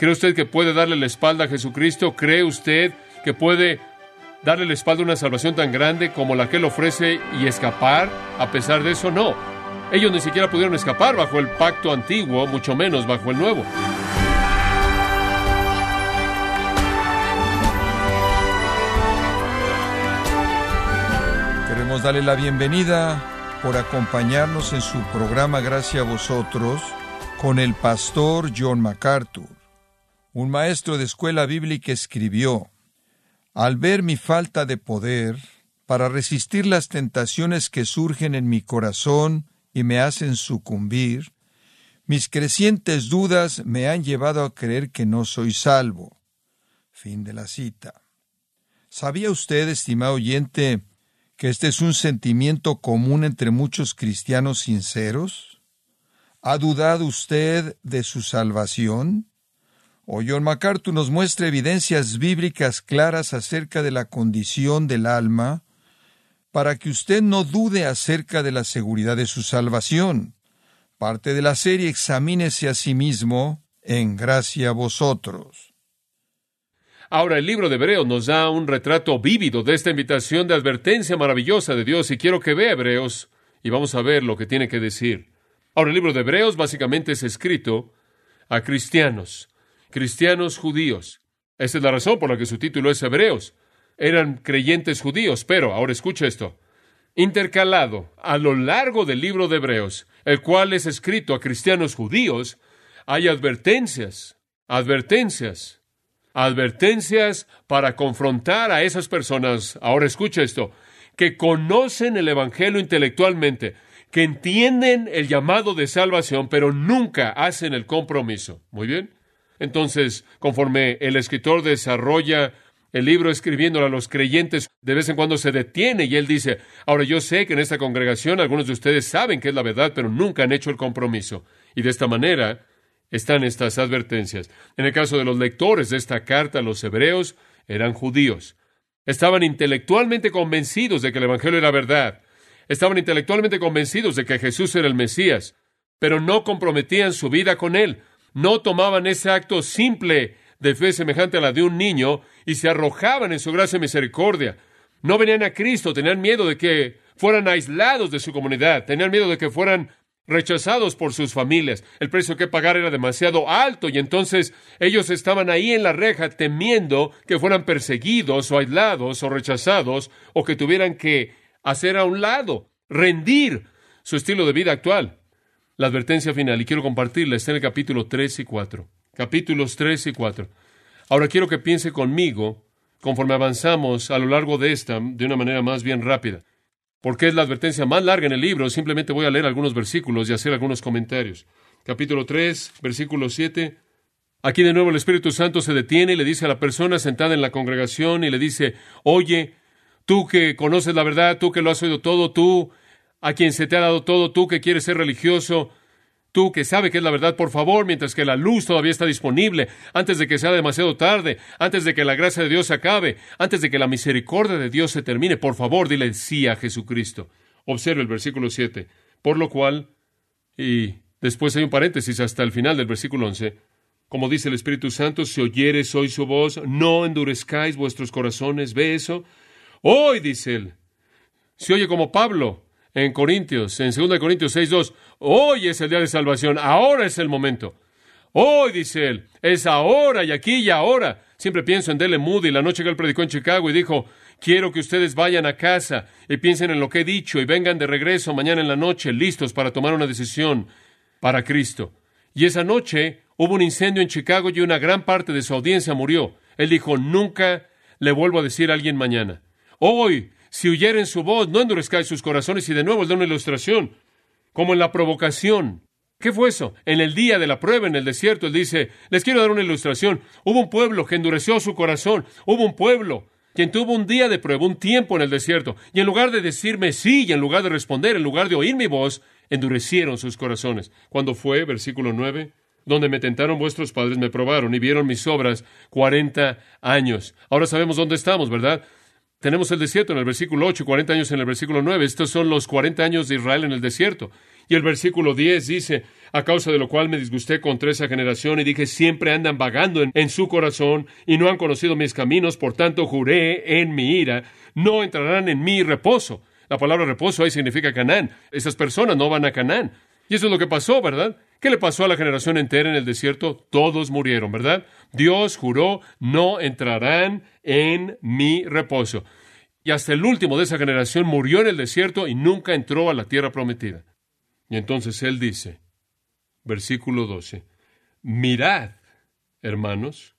¿Cree usted que puede darle la espalda a Jesucristo? ¿Cree usted que puede darle la espalda a una salvación tan grande como la que él ofrece y escapar a pesar de eso? No. Ellos ni siquiera pudieron escapar bajo el pacto antiguo, mucho menos bajo el nuevo. Queremos darle la bienvenida por acompañarnos en su programa Gracias a vosotros con el pastor John MacArthur. Un maestro de escuela bíblica escribió, Al ver mi falta de poder para resistir las tentaciones que surgen en mi corazón y me hacen sucumbir, mis crecientes dudas me han llevado a creer que no soy salvo. Fin de la cita. ¿Sabía usted, estimado oyente, que este es un sentimiento común entre muchos cristianos sinceros? ¿Ha dudado usted de su salvación? O John MacArthur nos muestra evidencias bíblicas claras acerca de la condición del alma, para que usted no dude acerca de la seguridad de su salvación. Parte de la serie Examínese a sí mismo en gracia a vosotros. Ahora el libro de Hebreos nos da un retrato vívido de esta invitación de advertencia maravillosa de Dios y quiero que vea Hebreos y vamos a ver lo que tiene que decir. Ahora el libro de Hebreos básicamente es escrito a cristianos, cristianos judíos. Esta es la razón por la que su título es Hebreos. Eran creyentes judíos, pero ahora escucha esto. Intercalado a lo largo del libro de Hebreos, el cual es escrito a cristianos judíos, hay advertencias, advertencias advertencias para confrontar a esas personas, ahora escucha esto, que conocen el Evangelio intelectualmente, que entienden el llamado de salvación, pero nunca hacen el compromiso. Muy bien. Entonces, conforme el escritor desarrolla el libro escribiéndolo a los creyentes, de vez en cuando se detiene y él dice, ahora yo sé que en esta congregación algunos de ustedes saben que es la verdad, pero nunca han hecho el compromiso. Y de esta manera, están estas advertencias. En el caso de los lectores de esta carta, los hebreos eran judíos. Estaban intelectualmente convencidos de que el Evangelio era verdad. Estaban intelectualmente convencidos de que Jesús era el Mesías, pero no comprometían su vida con Él. No tomaban ese acto simple de fe semejante a la de un niño y se arrojaban en su gracia y misericordia. No venían a Cristo, tenían miedo de que fueran aislados de su comunidad, tenían miedo de que fueran rechazados por sus familias. El precio que pagar era demasiado alto y entonces ellos estaban ahí en la reja temiendo que fueran perseguidos o aislados o rechazados o que tuvieran que hacer a un lado, rendir su estilo de vida actual. La advertencia final, y quiero compartirla, está en el capítulo 3 y 4. Capítulos 3 y 4. Ahora quiero que piense conmigo, conforme avanzamos a lo largo de esta, de una manera más bien rápida porque es la advertencia más larga en el libro, simplemente voy a leer algunos versículos y hacer algunos comentarios. Capítulo 3, versículo 7. Aquí de nuevo el Espíritu Santo se detiene y le dice a la persona sentada en la congregación y le dice, oye, tú que conoces la verdad, tú que lo has oído todo, tú a quien se te ha dado todo, tú que quieres ser religioso, Tú que sabe que es la verdad, por favor, mientras que la luz todavía está disponible, antes de que sea demasiado tarde, antes de que la gracia de Dios se acabe, antes de que la misericordia de Dios se termine, por favor, dile sí a Jesucristo. Observe el versículo 7. Por lo cual, y después hay un paréntesis hasta el final del versículo 11, como dice el Espíritu Santo, si oyeres hoy su voz, no endurezcáis vuestros corazones. ¿Ve eso? Hoy, dice él. Si oye como Pablo, en Corintios, en 2 Corintios 6.2, hoy es el día de salvación, ahora es el momento. Hoy, dice él, es ahora y aquí y ahora. Siempre pienso en Dele Moody, la noche que él predicó en Chicago y dijo, quiero que ustedes vayan a casa y piensen en lo que he dicho y vengan de regreso mañana en la noche listos para tomar una decisión para Cristo. Y esa noche hubo un incendio en Chicago y una gran parte de su audiencia murió. Él dijo, nunca le vuelvo a decir a alguien mañana. Hoy si huyeren su voz, no endurezcáis sus corazones. Y de nuevo le da una ilustración, como en la provocación. ¿Qué fue eso? En el día de la prueba en el desierto, él dice, les quiero dar una ilustración. Hubo un pueblo que endureció su corazón. Hubo un pueblo quien tuvo un día de prueba, un tiempo en el desierto. Y en lugar de decirme sí, y en lugar de responder, en lugar de oír mi voz, endurecieron sus corazones. Cuando fue, versículo 9, donde me tentaron vuestros padres, me probaron y vieron mis obras cuarenta años. Ahora sabemos dónde estamos, ¿verdad? Tenemos el desierto en el versículo 8, 40 años en el versículo 9. Estos son los 40 años de Israel en el desierto. Y el versículo 10 dice, a causa de lo cual me disgusté contra esa generación y dije, siempre andan vagando en, en, su corazón y no han conocido mis caminos, por tanto juré en mi ira, no entrarán en mi reposo. La palabra reposo ahí significa Canaán. Esas personas no van a Canaán. Y eso es lo que pasó, ¿verdad? ¿Qué le pasó a la generación entera en el desierto? Todos murieron, ¿verdad? Dios juró, no entrarán en mi reposo. Y hasta el último de esa generación murió en el desierto y nunca entró a la tierra prometida. Y entonces él dice, versículo 12, mirad, hermanos,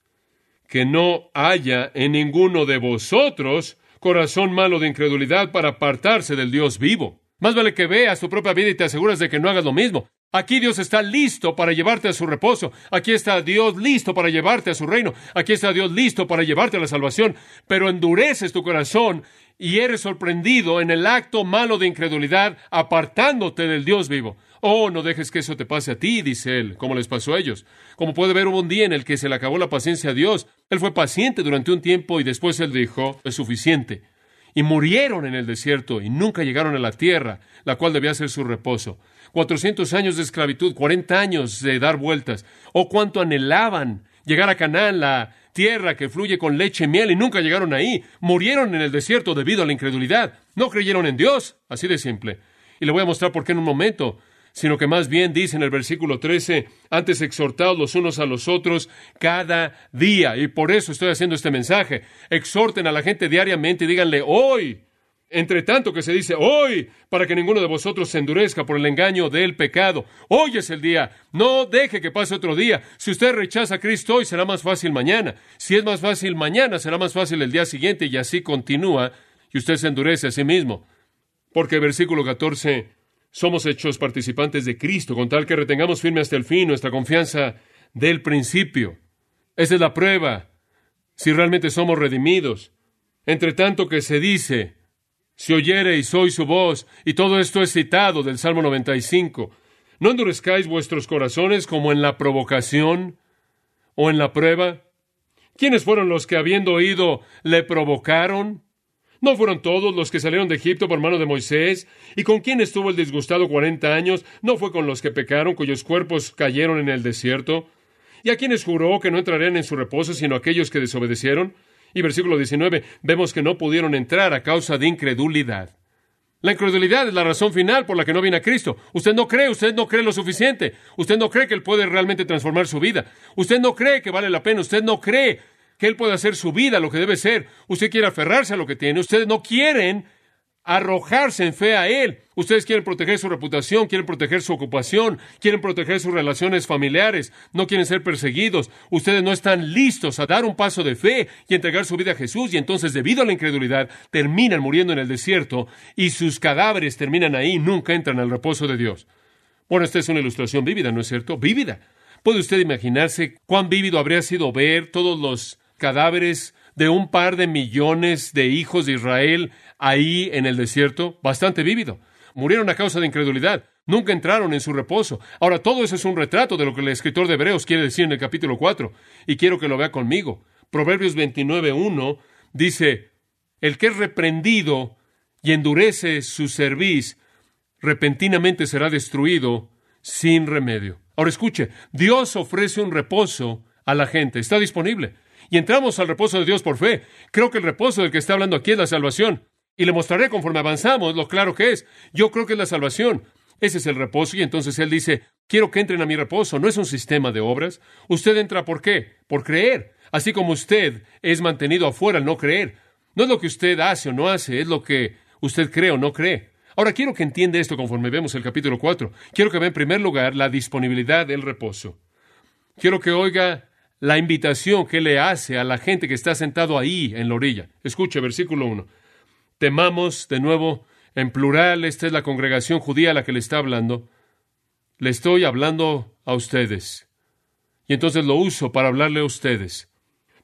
que no haya en ninguno de vosotros corazón malo de incredulidad para apartarse del Dios vivo. Más vale que veas tu propia vida y te aseguras de que no hagas lo mismo. Aquí Dios está listo para llevarte a su reposo. Aquí está Dios listo para llevarte a su reino. Aquí está Dios listo para llevarte a la salvación. Pero endureces tu corazón y eres sorprendido en el acto malo de incredulidad, apartándote del Dios vivo. Oh, no dejes que eso te pase a ti, dice él, como les pasó a ellos. Como puede ver, hubo un día en el que se le acabó la paciencia a Dios. Él fue paciente durante un tiempo y después él dijo, es suficiente y murieron en el desierto y nunca llegaron a la tierra, la cual debía ser su reposo. Cuatrocientos años de esclavitud, cuarenta años de dar vueltas. Oh, cuánto anhelaban llegar a Canaán, la tierra que fluye con leche y miel, y nunca llegaron ahí. Murieron en el desierto debido a la incredulidad. No creyeron en Dios, así de simple. Y le voy a mostrar por qué en un momento sino que más bien dice en el versículo 13, antes exhortados los unos a los otros cada día. Y por eso estoy haciendo este mensaje. Exhorten a la gente diariamente y díganle hoy, entre tanto que se dice hoy, para que ninguno de vosotros se endurezca por el engaño del pecado. Hoy es el día. No deje que pase otro día. Si usted rechaza a Cristo hoy, será más fácil mañana. Si es más fácil mañana, será más fácil el día siguiente y así continúa y usted se endurece a sí mismo. Porque versículo 14 somos hechos participantes de Cristo, con tal que retengamos firme hasta el fin nuestra confianza del principio. Esa es la prueba, si realmente somos redimidos. Entre tanto que se dice, si oyereis hoy su voz, y todo esto es citado del Salmo 95, no endurezcáis vuestros corazones como en la provocación o en la prueba. ¿Quiénes fueron los que habiendo oído le provocaron? ¿No fueron todos los que salieron de Egipto por mano de Moisés? ¿Y con quién estuvo el disgustado cuarenta años? ¿No fue con los que pecaron, cuyos cuerpos cayeron en el desierto? ¿Y a quienes juró que no entrarían en su reposo, sino aquellos que desobedecieron? Y versículo 19, vemos que no pudieron entrar a causa de incredulidad. La incredulidad es la razón final por la que no viene a Cristo. Usted no cree, usted no cree lo suficiente. Usted no cree que Él puede realmente transformar su vida. Usted no cree que vale la pena. Usted no cree que Él puede hacer su vida lo que debe ser. Usted quiere aferrarse a lo que tiene. Ustedes no quieren arrojarse en fe a Él. Ustedes quieren proteger su reputación, quieren proteger su ocupación, quieren proteger sus relaciones familiares, no quieren ser perseguidos. Ustedes no están listos a dar un paso de fe y entregar su vida a Jesús y entonces debido a la incredulidad terminan muriendo en el desierto y sus cadáveres terminan ahí nunca entran al reposo de Dios. Bueno, esta es una ilustración vívida, ¿no es cierto? Vívida. ¿Puede usted imaginarse cuán vívido habría sido ver todos los cadáveres de un par de millones de hijos de Israel ahí en el desierto, bastante vívido. Murieron a causa de incredulidad, nunca entraron en su reposo. Ahora, todo eso es un retrato de lo que el escritor de Hebreos quiere decir en el capítulo 4, y quiero que lo vea conmigo. Proverbios 29.1 dice, el que es reprendido y endurece su cerviz, repentinamente será destruido sin remedio. Ahora escuche, Dios ofrece un reposo a la gente, está disponible y entramos al reposo de Dios por fe. Creo que el reposo del que está hablando aquí es la salvación. Y le mostraré conforme avanzamos lo claro que es. Yo creo que es la salvación. Ese es el reposo. Y entonces Él dice, quiero que entren a mi reposo. No es un sistema de obras. Usted entra por qué? Por creer. Así como usted es mantenido afuera al no creer. No es lo que usted hace o no hace, es lo que usted cree o no cree. Ahora quiero que entienda esto conforme vemos el capítulo 4. Quiero que vea en primer lugar la disponibilidad del reposo. Quiero que oiga la invitación que le hace a la gente que está sentado ahí en la orilla. Escuche, versículo 1. Temamos, de nuevo, en plural, esta es la congregación judía a la que le está hablando. Le estoy hablando a ustedes. Y entonces lo uso para hablarle a ustedes.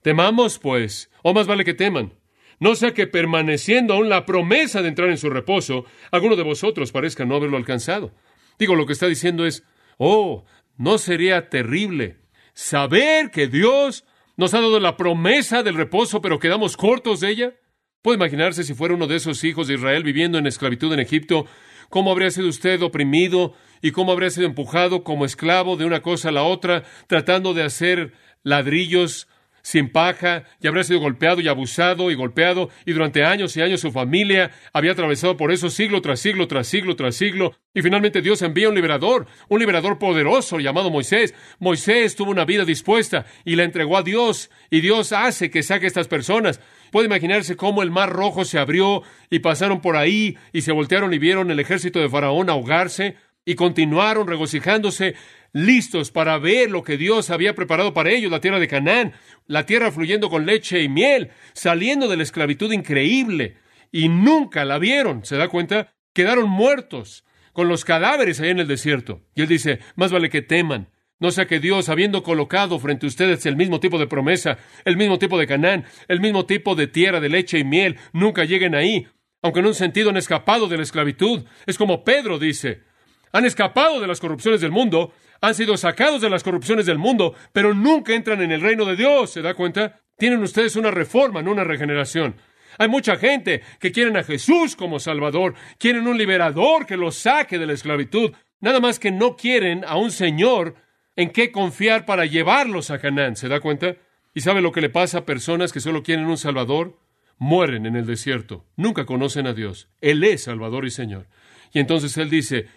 Temamos, pues, o más vale que teman. No sea que permaneciendo aún la promesa de entrar en su reposo, alguno de vosotros parezca no haberlo alcanzado. Digo, lo que está diciendo es, oh, ¿no sería terrible saber que Dios nos ha dado la promesa del reposo, pero quedamos cortos de ella? ¿Puede imaginarse si fuera uno de esos hijos de Israel viviendo en esclavitud en Egipto, cómo habría sido usted oprimido y cómo habría sido empujado como esclavo de una cosa a la otra, tratando de hacer ladrillos sin paja, y habría sido golpeado y abusado y golpeado, y durante años y años su familia había atravesado por eso siglo tras siglo tras siglo tras siglo, y finalmente Dios envía un liberador, un liberador poderoso llamado Moisés. Moisés tuvo una vida dispuesta y la entregó a Dios, y Dios hace que saque a estas personas. Puede imaginarse cómo el mar rojo se abrió y pasaron por ahí y se voltearon y vieron el ejército de Faraón ahogarse y continuaron regocijándose listos para ver lo que Dios había preparado para ellos, la tierra de Canaán, la tierra fluyendo con leche y miel, saliendo de la esclavitud increíble, y nunca la vieron, ¿se da cuenta? Quedaron muertos, con los cadáveres ahí en el desierto. Y él dice, más vale que teman, no sea que Dios, habiendo colocado frente a ustedes el mismo tipo de promesa, el mismo tipo de Canaán, el mismo tipo de tierra de leche y miel, nunca lleguen ahí, aunque en un sentido han escapado de la esclavitud. Es como Pedro dice, han escapado de las corrupciones del mundo, han sido sacados de las corrupciones del mundo, pero nunca entran en el reino de Dios. ¿Se da cuenta? Tienen ustedes una reforma, no una regeneración. Hay mucha gente que quieren a Jesús como Salvador, quieren un liberador que los saque de la esclavitud, nada más que no quieren a un Señor en qué confiar para llevarlos a Canaán. ¿Se da cuenta? ¿Y sabe lo que le pasa a personas que solo quieren un Salvador? Mueren en el desierto, nunca conocen a Dios. Él es Salvador y Señor. Y entonces Él dice,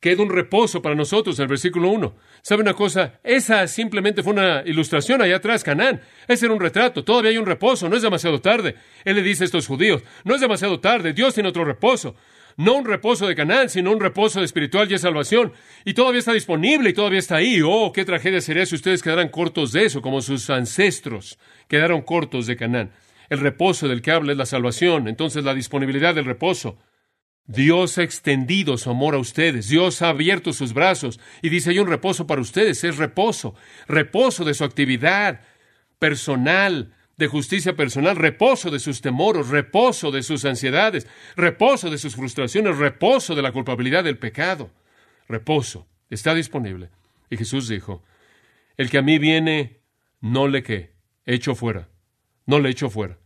queda un reposo para nosotros en el versículo 1. ¿Sabe una cosa? Esa simplemente fue una ilustración allá atrás, Canaán. Ese era un retrato. Todavía hay un reposo. No es demasiado tarde. Él le dice a estos judíos, no es demasiado tarde. Dios tiene otro reposo. No un reposo de Canaán, sino un reposo espiritual y de salvación. Y todavía está disponible y todavía está ahí. Oh, qué tragedia sería si ustedes quedaran cortos de eso, como sus ancestros quedaron cortos de Canaán. El reposo del que habla es la salvación. Entonces la disponibilidad del reposo. Dios ha extendido su amor a ustedes, Dios ha abierto sus brazos y dice, hay un reposo para ustedes, es reposo, reposo de su actividad personal, de justicia personal, reposo de sus temores, reposo de sus ansiedades, reposo de sus frustraciones, reposo de la culpabilidad del pecado, reposo, está disponible. Y Jesús dijo, el que a mí viene, no le que, echo fuera, no le echo fuera.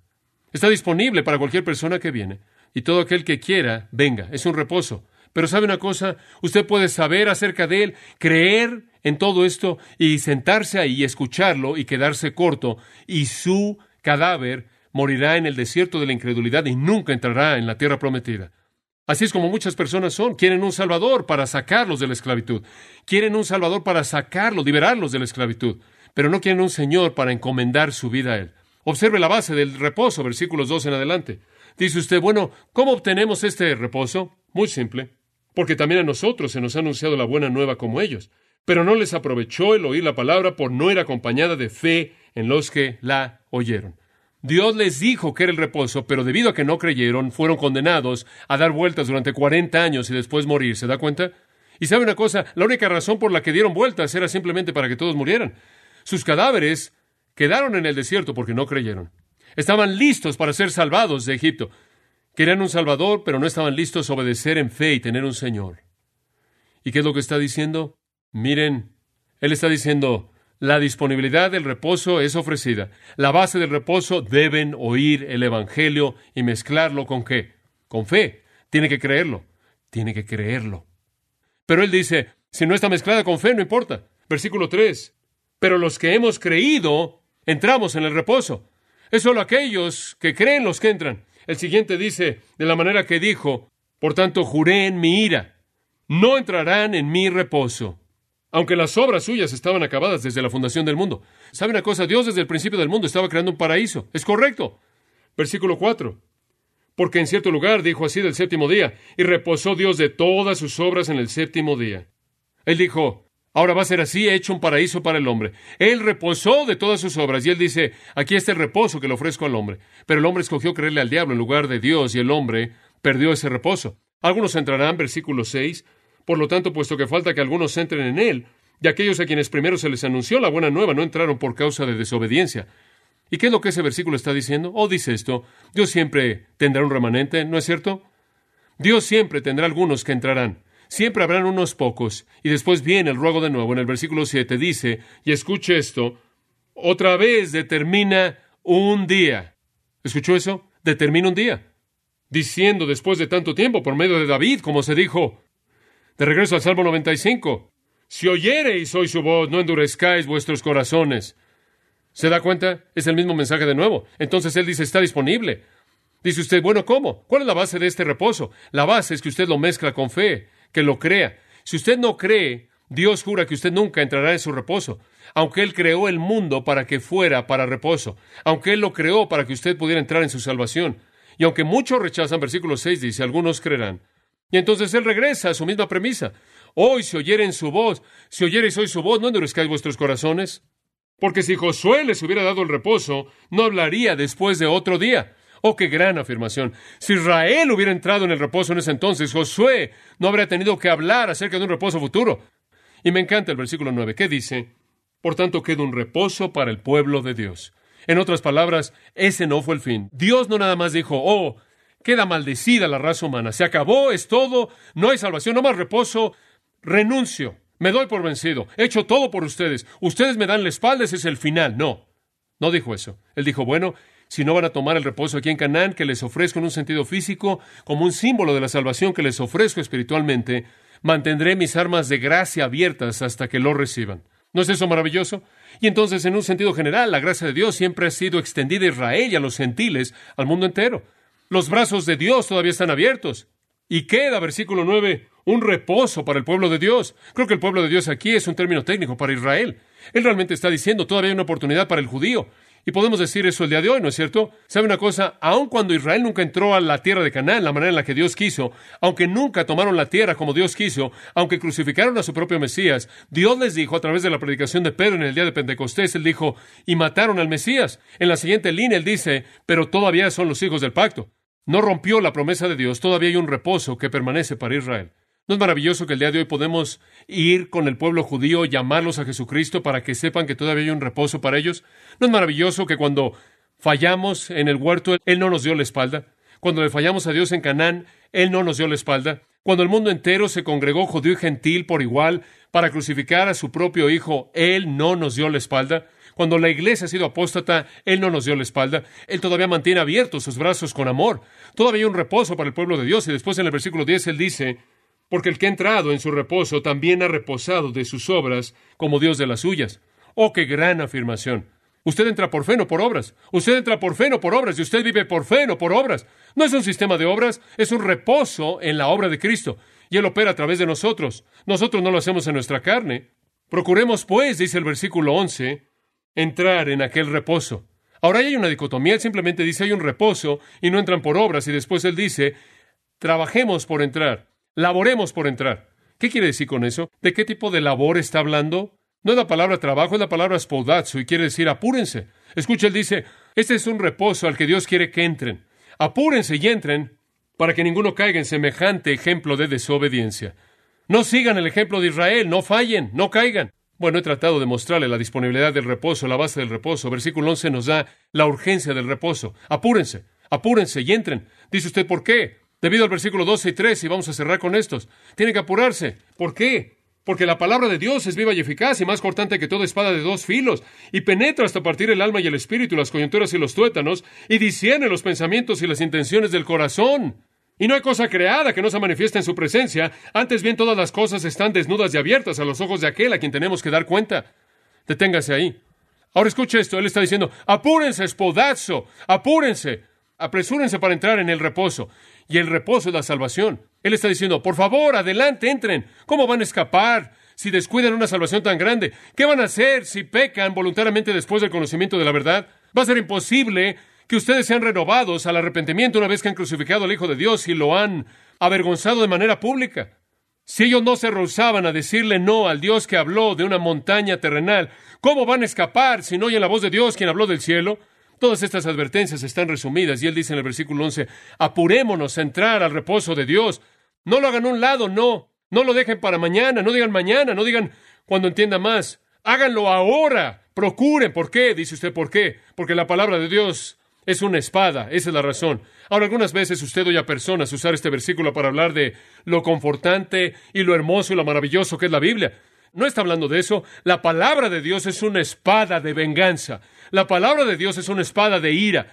Está disponible para cualquier persona que viene y todo aquel que quiera, venga, es un reposo. Pero sabe una cosa, usted puede saber acerca de él, creer en todo esto y sentarse ahí y escucharlo y quedarse corto y su cadáver morirá en el desierto de la incredulidad y nunca entrará en la tierra prometida. Así es como muchas personas son. Quieren un Salvador para sacarlos de la esclavitud. Quieren un Salvador para sacarlos, liberarlos de la esclavitud. Pero no quieren un Señor para encomendar su vida a Él. Observe la base del reposo, versículos 2 en adelante. Dice usted, bueno, ¿cómo obtenemos este reposo? Muy simple, porque también a nosotros se nos ha anunciado la buena nueva como ellos, pero no les aprovechó el oír la palabra por no ir acompañada de fe en los que la oyeron. Dios les dijo que era el reposo, pero debido a que no creyeron, fueron condenados a dar vueltas durante 40 años y después morir. ¿Se da cuenta? Y sabe una cosa, la única razón por la que dieron vueltas era simplemente para que todos murieran. Sus cadáveres quedaron en el desierto porque no creyeron. Estaban listos para ser salvados de Egipto. Querían un Salvador, pero no estaban listos a obedecer en fe y tener un Señor. ¿Y qué es lo que está diciendo? Miren, Él está diciendo, la disponibilidad del reposo es ofrecida. La base del reposo deben oír el Evangelio y mezclarlo con qué? Con fe. Tiene que creerlo. Tiene que creerlo. Pero Él dice, si no está mezclada con fe, no importa. Versículo 3. Pero los que hemos creído, entramos en el reposo. Es solo aquellos que creen los que entran. El siguiente dice, de la manera que dijo, por tanto juré en mi ira, no entrarán en mi reposo. Aunque las obras suyas estaban acabadas desde la fundación del mundo. ¿Sabe una cosa? Dios desde el principio del mundo estaba creando un paraíso. Es correcto. Versículo 4. Porque en cierto lugar dijo así del séptimo día, y reposó Dios de todas sus obras en el séptimo día. Él dijo, Ahora va a ser así, hecho un paraíso para el hombre. Él reposó de todas sus obras y él dice, aquí está el reposo que le ofrezco al hombre. Pero el hombre escogió creerle al diablo en lugar de Dios y el hombre perdió ese reposo. Algunos entrarán, versículo 6, por lo tanto, puesto que falta que algunos entren en él, y aquellos a quienes primero se les anunció la buena nueva no entraron por causa de desobediencia. ¿Y qué es lo que ese versículo está diciendo? Oh, dice esto, Dios siempre tendrá un remanente, ¿no es cierto? Dios siempre tendrá algunos que entrarán. Siempre habrán unos pocos. Y después viene el ruego de nuevo. En el versículo 7 dice, y escuche esto, otra vez determina un día. ¿Escuchó eso? Determina un día. Diciendo después de tanto tiempo, por medio de David, como se dijo, De regreso al Salmo 95. Si oyereis hoy su voz, no endurezcáis vuestros corazones. ¿Se da cuenta? Es el mismo mensaje de nuevo. Entonces él dice, está disponible. Dice usted, bueno, ¿cómo? ¿Cuál es la base de este reposo? La base es que usted lo mezcla con fe, que lo crea. Si usted no cree, Dios jura que usted nunca entrará en su reposo, aunque Él creó el mundo para que fuera para reposo, aunque Él lo creó para que usted pudiera entrar en su salvación. Y aunque muchos rechazan, versículo 6 dice, algunos creerán. Y entonces Él regresa a su misma premisa. Hoy si oyeren su voz, si oyereis hoy su voz, no endurezcáis vuestros corazones. Porque si Josué les hubiera dado el reposo, no hablaría después de otro día. Oh, qué gran afirmación. Si Israel hubiera entrado en el reposo en ese entonces, Josué no habría tenido que hablar acerca de un reposo futuro. Y me encanta el versículo 9, ¿qué dice? Por tanto, queda un reposo para el pueblo de Dios. En otras palabras, ese no fue el fin. Dios no nada más dijo, oh, queda maldecida la raza humana, se acabó, es todo, no hay salvación, no más reposo, renuncio, me doy por vencido, he hecho todo por ustedes, ustedes me dan la espalda, ese es el final. No, no dijo eso. Él dijo, bueno, si no van a tomar el reposo aquí en Canaán, que les ofrezco en un sentido físico, como un símbolo de la salvación que les ofrezco espiritualmente, mantendré mis armas de gracia abiertas hasta que lo reciban. ¿No es eso maravilloso? Y entonces, en un sentido general, la gracia de Dios siempre ha sido extendida a Israel y a los gentiles, al mundo entero. Los brazos de Dios todavía están abiertos. Y queda, versículo 9, un reposo para el pueblo de Dios. Creo que el pueblo de Dios aquí es un término técnico para Israel. Él realmente está diciendo, todavía hay una oportunidad para el judío. Y podemos decir eso el día de hoy, ¿no es cierto? ¿Sabe una cosa? Aun cuando Israel nunca entró a la tierra de Canaán, la manera en la que Dios quiso, aunque nunca tomaron la tierra como Dios quiso, aunque crucificaron a su propio Mesías, Dios les dijo a través de la predicación de Pedro en el día de Pentecostés, él dijo, y mataron al Mesías. En la siguiente línea él dice, pero todavía son los hijos del pacto. No rompió la promesa de Dios, todavía hay un reposo que permanece para Israel. ¿No es maravilloso que el día de hoy podemos ir con el pueblo judío, llamarlos a Jesucristo para que sepan que todavía hay un reposo para ellos? ¿No es maravilloso que cuando fallamos en el huerto, Él no nos dio la espalda? Cuando le fallamos a Dios en Canaán, Él no nos dio la espalda. Cuando el mundo entero se congregó judío y gentil por igual para crucificar a su propio Hijo, Él no nos dio la espalda. Cuando la iglesia ha sido apóstata, Él no nos dio la espalda. Él todavía mantiene abiertos sus brazos con amor. Todavía hay un reposo para el pueblo de Dios. Y después en el versículo 10 Él dice, porque el que ha entrado en su reposo también ha reposado de sus obras como Dios de las suyas. Oh, qué gran afirmación. Usted entra por fe, no por obras. Usted entra por fe, no por obras. Y usted vive por fe, no por obras. No es un sistema de obras, es un reposo en la obra de Cristo. Y Él opera a través de nosotros. Nosotros no lo hacemos en nuestra carne. Procuremos, pues, dice el versículo 11, entrar en aquel reposo. Ahora hay una dicotomía. Él simplemente dice hay un reposo y no entran por obras. Y después Él dice, trabajemos por entrar. Laboremos por entrar. ¿Qué quiere decir con eso? ¿De qué tipo de labor está hablando? No es la palabra trabajo, es la palabra spodazzo y quiere decir apúrense. Escucha, él dice, este es un reposo al que Dios quiere que entren. Apúrense y entren para que ninguno caiga en semejante ejemplo de desobediencia. No sigan el ejemplo de Israel, no fallen, no caigan. Bueno, he tratado de mostrarle la disponibilidad del reposo, la base del reposo. Versículo 11 nos da la urgencia del reposo. Apúrense, apúrense y entren. Dice usted, ¿por qué? Debido al versículo 12 y 13, y vamos a cerrar con estos. Tienen que apurarse. ¿Por qué? Porque la palabra de Dios es viva y eficaz y más cortante que toda espada de dos filos, y penetra hasta partir el alma y el espíritu, las coyunturas y los tuétanos, y discierne los pensamientos y las intenciones del corazón. Y no hay cosa creada que no se manifieste en su presencia, antes bien todas las cosas están desnudas y abiertas a los ojos de aquel a quien tenemos que dar cuenta. Deténgase ahí. Ahora escuche esto, él está diciendo, apúrense, espodazo, apúrense, apresúrense para entrar en el reposo y el reposo es la salvación. Él está diciendo, por favor, adelante, entren. ¿Cómo van a escapar si descuidan una salvación tan grande? ¿Qué van a hacer si pecan voluntariamente después del conocimiento de la verdad? Va a ser imposible que ustedes sean renovados al arrepentimiento una vez que han crucificado al Hijo de Dios y lo han avergonzado de manera pública. Si ellos no se rehusaban a decirle no al Dios que habló de una montaña terrenal, ¿cómo van a escapar si no oyen la voz de Dios quien habló del cielo? Todas estas advertencias están resumidas y él dice en el versículo 11, apurémonos a entrar al reposo de Dios. No lo hagan a un lado, no. No lo dejen para mañana, no digan mañana, no digan cuando entienda más. Háganlo ahora. Procuren. ¿Por qué? Dice usted, ¿por qué? Porque la palabra de Dios es una espada, esa es la razón. Ahora, algunas veces usted oye a personas usar este versículo para hablar de lo confortante y lo hermoso y lo maravilloso que es la Biblia. No está hablando de eso. La palabra de Dios es una espada de venganza. La palabra de Dios es una espada de ira.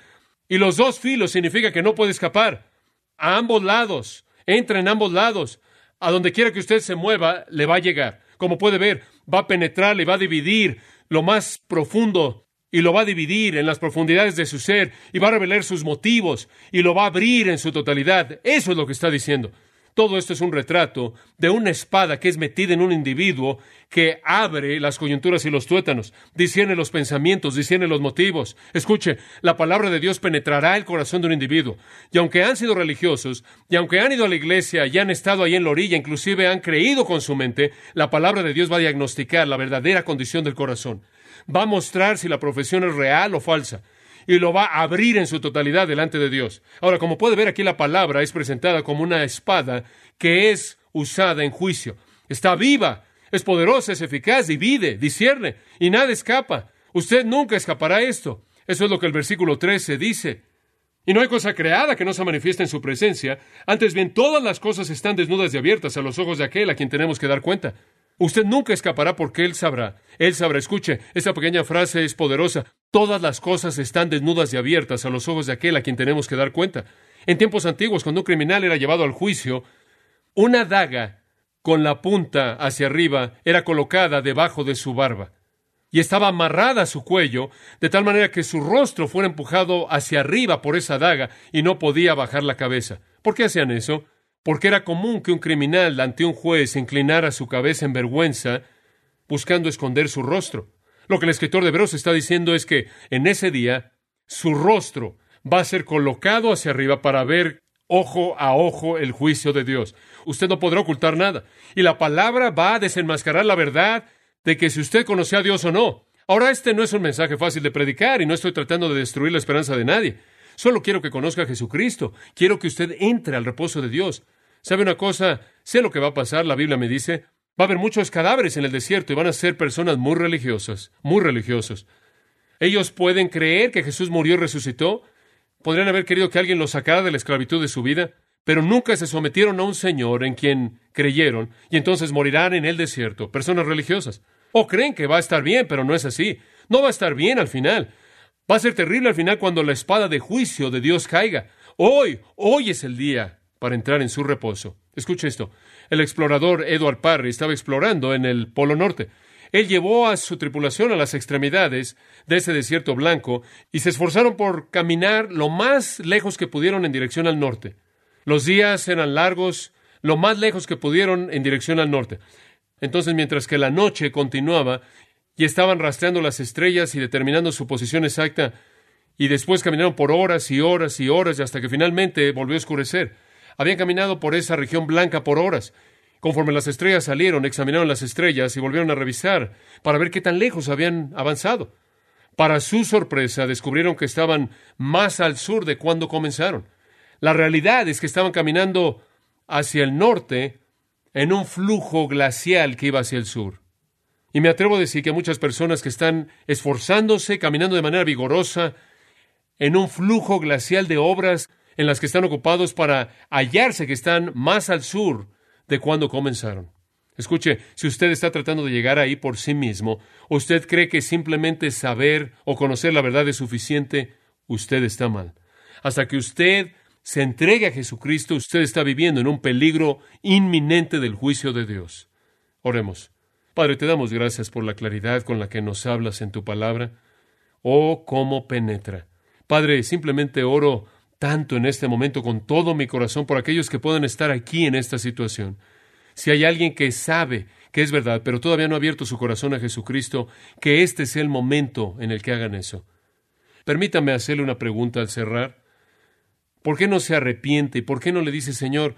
Y los dos filos significa que no puede escapar. A ambos lados. Entra en ambos lados. A donde quiera que usted se mueva, le va a llegar. Como puede ver, va a penetrar, le va a dividir lo más profundo y lo va a dividir en las profundidades de su ser y va a revelar sus motivos y lo va a abrir en su totalidad. Eso es lo que está diciendo. Todo esto es un retrato de una espada que es metida en un individuo que abre las coyunturas y los tuétanos, discierne los pensamientos, discierne los motivos. Escuche, la palabra de Dios penetrará el corazón de un individuo. Y aunque han sido religiosos, y aunque han ido a la iglesia y han estado ahí en la orilla, inclusive han creído con su mente, la palabra de Dios va a diagnosticar la verdadera condición del corazón. Va a mostrar si la profesión es real o falsa y lo va a abrir en su totalidad delante de Dios. Ahora, como puede ver aquí, la palabra es presentada como una espada que es usada en juicio. Está viva, es poderosa, es eficaz, divide, discierne y nada escapa. Usted nunca escapará esto. Eso es lo que el versículo 13 dice. Y no hay cosa creada que no se manifieste en su presencia. Antes bien, todas las cosas están desnudas y abiertas a los ojos de aquel a quien tenemos que dar cuenta. Usted nunca escapará porque Él sabrá. Él sabrá. Escuche, esta pequeña frase es poderosa. Todas las cosas están desnudas y abiertas a los ojos de aquel a quien tenemos que dar cuenta. En tiempos antiguos, cuando un criminal era llevado al juicio, una daga con la punta hacia arriba era colocada debajo de su barba y estaba amarrada a su cuello, de tal manera que su rostro fuera empujado hacia arriba por esa daga y no podía bajar la cabeza. ¿Por qué hacían eso? Porque era común que un criminal ante un juez inclinara su cabeza en vergüenza, buscando esconder su rostro. Lo que el escritor de Hebreos está diciendo es que en ese día su rostro va a ser colocado hacia arriba para ver ojo a ojo el juicio de Dios. Usted no podrá ocultar nada. Y la palabra va a desenmascarar la verdad de que si usted conoce a Dios o no. Ahora, este no es un mensaje fácil de predicar y no estoy tratando de destruir la esperanza de nadie. Solo quiero que conozca a Jesucristo. Quiero que usted entre al reposo de Dios. ¿Sabe una cosa? Sé lo que va a pasar, la Biblia me dice. Va a haber muchos cadáveres en el desierto y van a ser personas muy religiosas, muy religiosos. Ellos pueden creer que Jesús murió y resucitó. Podrían haber querido que alguien los sacara de la esclavitud de su vida, pero nunca se sometieron a un Señor en quien creyeron y entonces morirán en el desierto, personas religiosas. O creen que va a estar bien, pero no es así. No va a estar bien al final. Va a ser terrible al final cuando la espada de juicio de Dios caiga. Hoy, hoy es el día para entrar en su reposo. Escuche esto. El explorador Edward Parry estaba explorando en el Polo Norte. Él llevó a su tripulación a las extremidades de ese desierto blanco y se esforzaron por caminar lo más lejos que pudieron en dirección al norte. Los días eran largos, lo más lejos que pudieron en dirección al norte. Entonces, mientras que la noche continuaba y estaban rastreando las estrellas y determinando su posición exacta, y después caminaron por horas y horas y horas y hasta que finalmente volvió a oscurecer. Habían caminado por esa región blanca por horas. Conforme las estrellas salieron, examinaron las estrellas y volvieron a revisar para ver qué tan lejos habían avanzado. Para su sorpresa, descubrieron que estaban más al sur de cuando comenzaron. La realidad es que estaban caminando hacia el norte en un flujo glacial que iba hacia el sur. Y me atrevo a decir que muchas personas que están esforzándose, caminando de manera vigorosa, en un flujo glacial de obras en las que están ocupados para hallarse que están más al sur de cuando comenzaron. Escuche, si usted está tratando de llegar ahí por sí mismo, usted cree que simplemente saber o conocer la verdad es suficiente, usted está mal. Hasta que usted se entregue a Jesucristo, usted está viviendo en un peligro inminente del juicio de Dios. Oremos. Padre, te damos gracias por la claridad con la que nos hablas en tu palabra. Oh, cómo penetra. Padre, simplemente oro tanto en este momento con todo mi corazón por aquellos que puedan estar aquí en esta situación. Si hay alguien que sabe que es verdad, pero todavía no ha abierto su corazón a Jesucristo, que este sea el momento en el que hagan eso. Permítame hacerle una pregunta al cerrar. ¿Por qué no se arrepiente? ¿Por qué no le dice, Señor,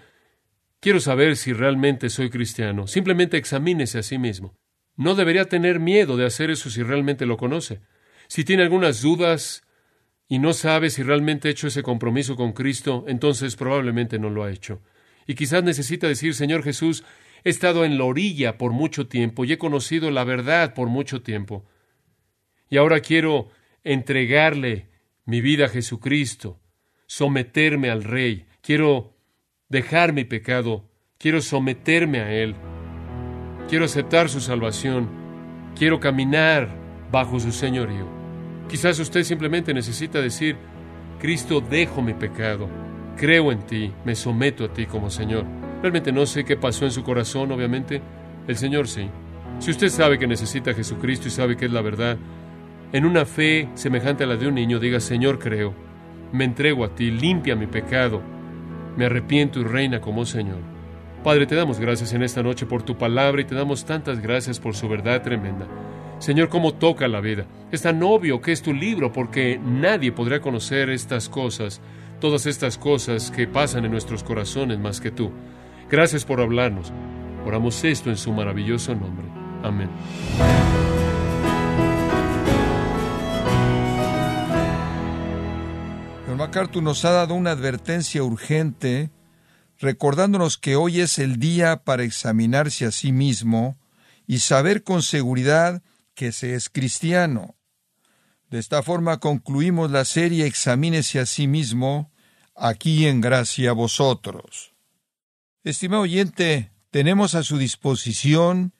quiero saber si realmente soy cristiano? Simplemente examínese a sí mismo. No debería tener miedo de hacer eso si realmente lo conoce. Si tiene algunas dudas, y no sabe si realmente ha hecho ese compromiso con Cristo, entonces probablemente no lo ha hecho. Y quizás necesita decir, Señor Jesús, he estado en la orilla por mucho tiempo y he conocido la verdad por mucho tiempo. Y ahora quiero entregarle mi vida a Jesucristo, someterme al Rey, quiero dejar mi pecado, quiero someterme a Él, quiero aceptar su salvación, quiero caminar bajo su señorío. Quizás usted simplemente necesita decir, Cristo, dejo mi pecado, creo en ti, me someto a ti como Señor. Realmente no sé qué pasó en su corazón, obviamente. El Señor sí. Si usted sabe que necesita a Jesucristo y sabe que es la verdad, en una fe semejante a la de un niño, diga, Señor, creo, me entrego a ti, limpia mi pecado, me arrepiento y reina como Señor. Padre, te damos gracias en esta noche por tu palabra y te damos tantas gracias por su verdad tremenda. Señor, cómo toca la vida. Es tan obvio que es tu libro porque nadie podría conocer estas cosas, todas estas cosas que pasan en nuestros corazones más que tú. Gracias por hablarnos. Oramos esto en su maravilloso nombre. Amén. John MacArthur nos ha dado una advertencia urgente, recordándonos que hoy es el día para examinarse a sí mismo y saber con seguridad que se es cristiano. De esta forma concluimos la serie Examínese a sí mismo, aquí en gracia a vosotros. Estimado oyente, tenemos a su disposición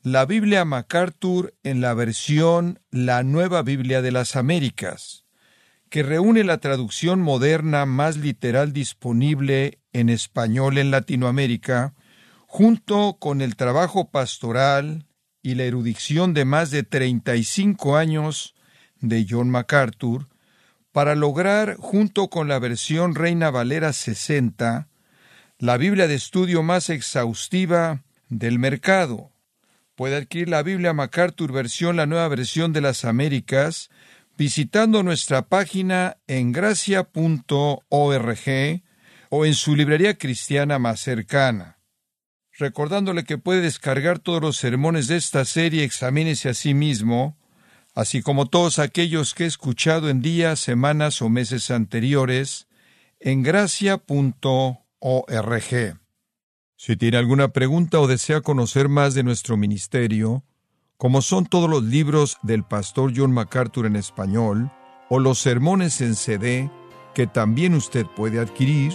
la Biblia MacArthur en la versión La Nueva Biblia de las Américas, que reúne la traducción moderna más literal disponible en español en Latinoamérica, junto con el trabajo pastoral y la erudición de más de 35 años de John MacArthur, para lograr, junto con la versión Reina Valera 60, la Biblia de estudio más exhaustiva del mercado. Puede adquirir la Biblia MacArthur versión, la nueva versión de las Américas, visitando nuestra página en gracia.org o en su librería cristiana más cercana. Recordándole que puede descargar todos los sermones de esta serie, examínese a sí mismo, así como todos aquellos que he escuchado en días, semanas o meses anteriores, en gracia.org. Si tiene alguna pregunta o desea conocer más de nuestro ministerio, como son todos los libros del pastor John MacArthur en español, o los sermones en CD, que también usted puede adquirir,